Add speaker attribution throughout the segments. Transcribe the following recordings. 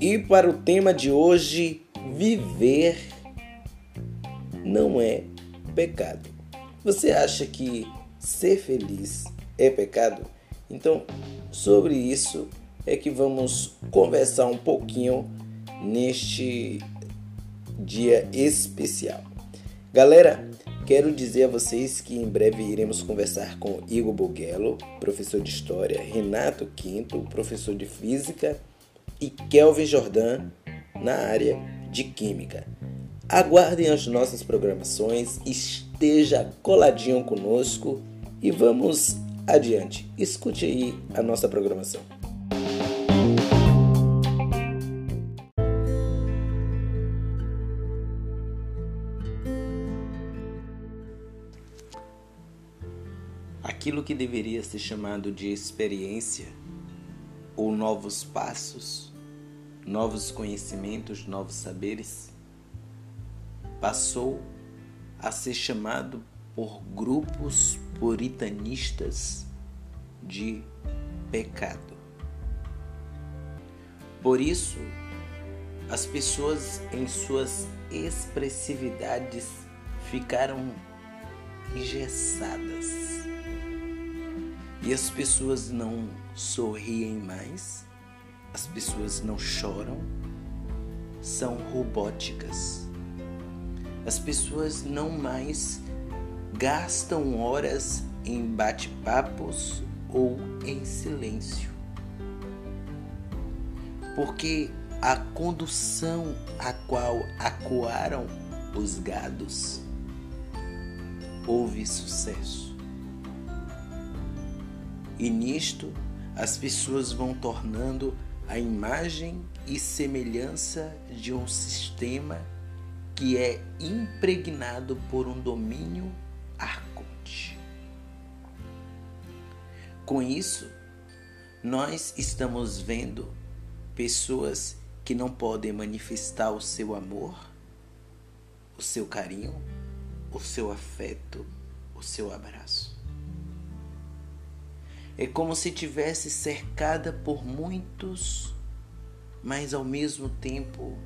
Speaker 1: E para o tema de hoje, viver não é pecado. Você acha que ser feliz é pecado? Então, sobre isso é que vamos conversar um pouquinho neste dia especial. Galera, quero dizer a vocês que em breve iremos conversar com Igor Boguelo, professor de História, Renato Quinto, professor de Física e Kelvin Jordan na área de Química. Aguardem as nossas programações, esteja coladinho conosco e vamos adiante. Escute aí a nossa programação. Aquilo que deveria ser chamado de experiência ou novos passos, novos conhecimentos, novos saberes, passou a ser chamado por grupos puritanistas de pecado. Por isso, as pessoas em suas expressividades ficaram engessadas. E as pessoas não sorriem mais, as pessoas não choram, são robóticas. As pessoas não mais gastam horas em bate-papos ou em silêncio. Porque a condução a qual acuaram os gados houve sucesso. E nisto as pessoas vão tornando a imagem e semelhança de um sistema que é impregnado por um domínio arconte. Com isso, nós estamos vendo pessoas que não podem manifestar o seu amor, o seu carinho, o seu afeto, o seu abraço. É como se tivesse cercada por muitos, mas ao mesmo tempo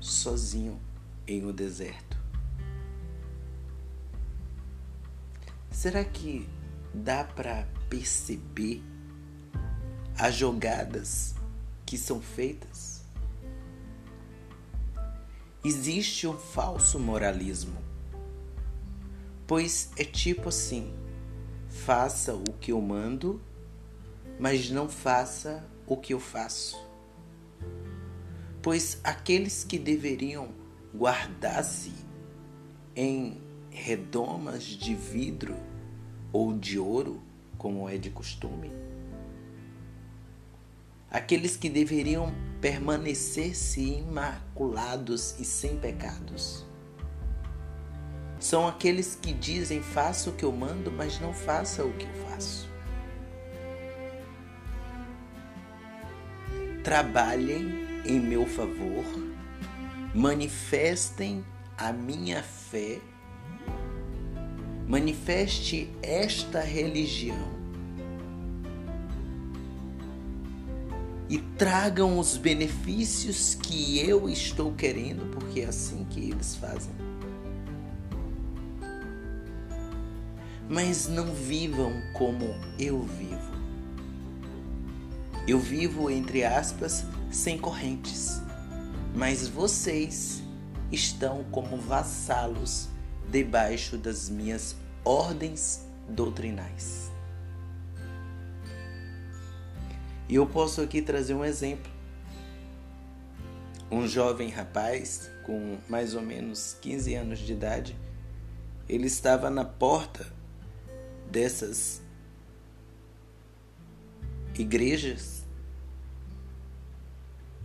Speaker 1: sozinho em um deserto. Será que dá para perceber as jogadas que são feitas? Existe um falso moralismo, pois é tipo assim: faça o que eu mando, mas não faça o que eu faço. Pois aqueles que deveriam guardar-se em redomas de vidro ou de ouro, como é de costume. Aqueles que deveriam permanecer-se imaculados e sem pecados. São aqueles que dizem: faça o que eu mando, mas não faça o que eu faço. Trabalhem em meu favor, manifestem a minha fé manifeste esta religião e tragam os benefícios que eu estou querendo, porque é assim que eles fazem. Mas não vivam como eu vivo. Eu vivo, entre aspas, sem correntes, mas vocês estão como vassalos debaixo das minhas ordens doutrinais. E eu posso aqui trazer um exemplo. Um jovem rapaz com mais ou menos 15 anos de idade, ele estava na porta dessas igrejas.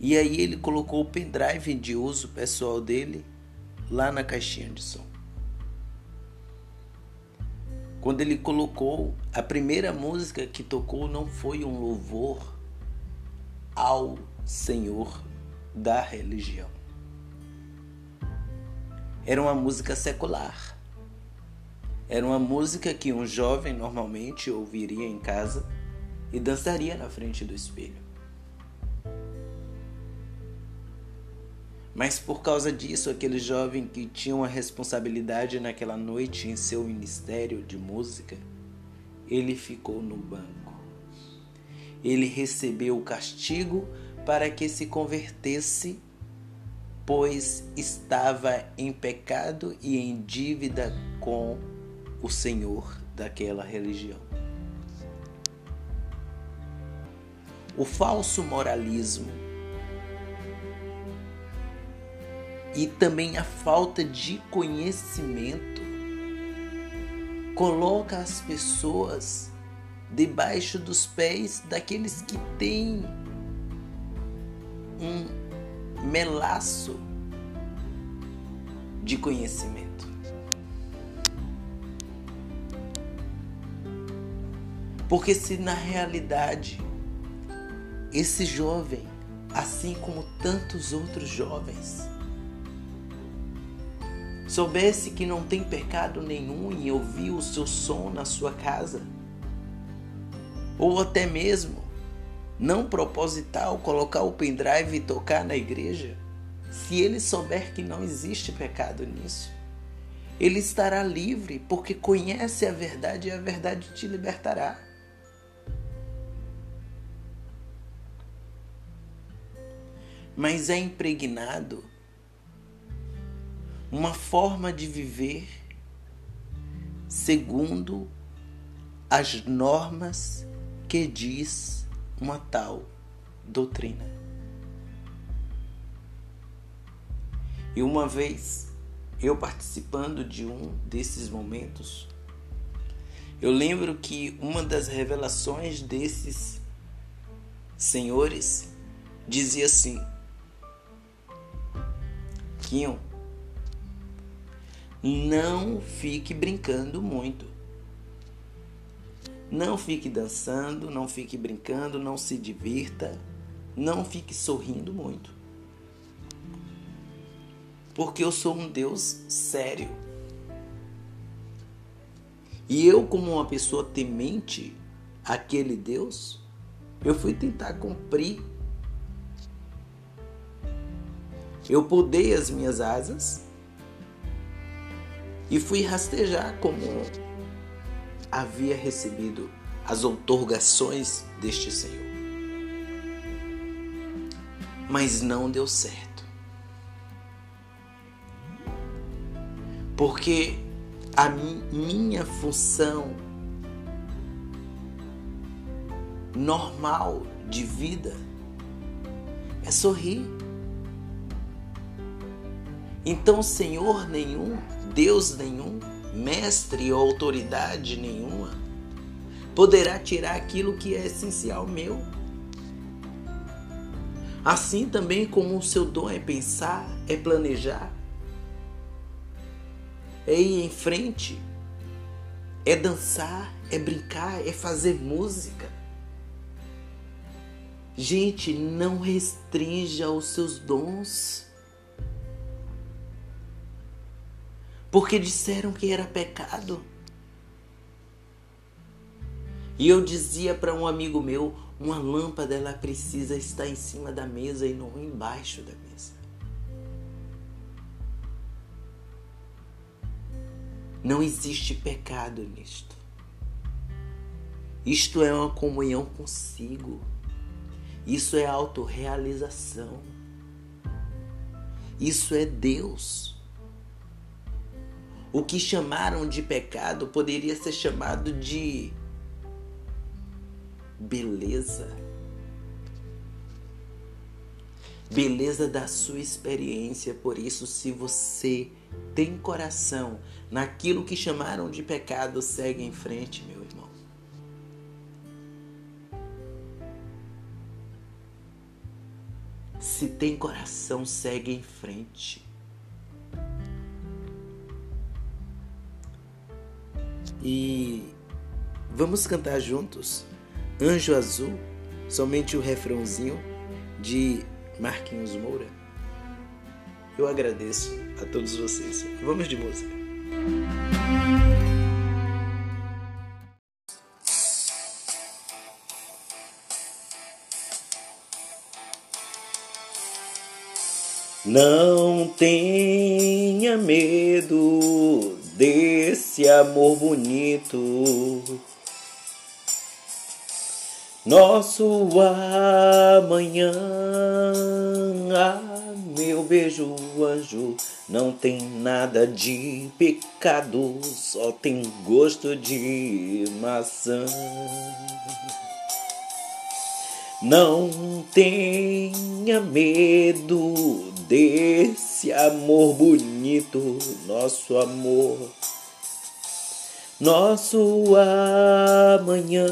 Speaker 1: E aí ele colocou o pendrive de uso pessoal dele lá na caixinha de som quando ele colocou a primeira música que tocou não foi um louvor ao Senhor da religião. Era uma música secular. Era uma música que um jovem normalmente ouviria em casa e dançaria na frente do espelho. Mas por causa disso, aquele jovem que tinha uma responsabilidade naquela noite em seu ministério de música, ele ficou no banco. Ele recebeu o castigo para que se convertesse, pois estava em pecado e em dívida com o Senhor daquela religião. O falso moralismo e também a falta de conhecimento coloca as pessoas debaixo dos pés daqueles que têm um melaço de conhecimento. Porque se na realidade esse jovem, assim como tantos outros jovens, soubesse que não tem pecado nenhum em ouvir o seu som na sua casa, ou até mesmo não proposital colocar o pendrive e tocar na igreja, se ele souber que não existe pecado nisso, ele estará livre porque conhece a verdade e a verdade te libertará. Mas é impregnado uma forma de viver segundo as normas que diz uma tal doutrina. E uma vez eu participando de um desses momentos, eu lembro que uma das revelações desses senhores dizia assim: Quinho, não fique brincando muito. Não fique dançando, não fique brincando, não se divirta, não fique sorrindo muito. Porque eu sou um Deus sério. E eu, como uma pessoa temente àquele Deus, eu fui tentar cumprir. Eu podei as minhas asas e fui rastejar como havia recebido as outorgações deste Senhor. Mas não deu certo. Porque a minha função normal de vida é sorrir. Então, Senhor nenhum Deus nenhum, mestre ou autoridade nenhuma poderá tirar aquilo que é essencial meu. Assim também como o seu dom é pensar, é planejar, é ir em frente, é dançar, é brincar, é fazer música. Gente, não restrinja os seus dons. Porque disseram que era pecado. E eu dizia para um amigo meu, uma lâmpada ela precisa estar em cima da mesa e não embaixo da mesa. Não existe pecado nisto. Isto é uma comunhão consigo. Isso é autorrealização. Isso é Deus. O que chamaram de pecado poderia ser chamado de beleza. Beleza da sua experiência. Por isso, se você tem coração naquilo que chamaram de pecado, segue em frente, meu irmão. Se tem coração, segue em frente. E vamos cantar juntos Anjo Azul, somente o refrãozinho de Marquinhos Moura. Eu agradeço a todos vocês. Vamos de música. Não tenha medo de desse amor bonito. Nosso amanhã, ah, meu beijo anjo, não tem nada de pecado, só tem gosto de maçã. Não tenha medo desse amor bonito, nosso amor, nosso amanhã.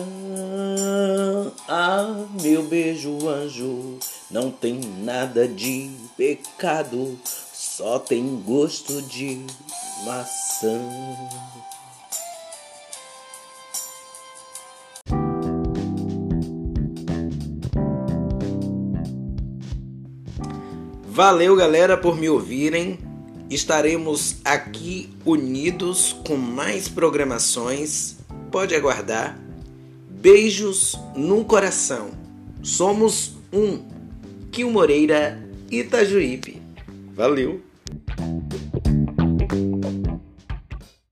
Speaker 1: Ah, meu beijo anjo, não tem nada de pecado, só tem gosto de maçã. Valeu, galera, por me ouvirem. Estaremos aqui unidos com mais programações. Pode aguardar. Beijos no coração. Somos um. Kil Moreira, Itajuípe. Valeu!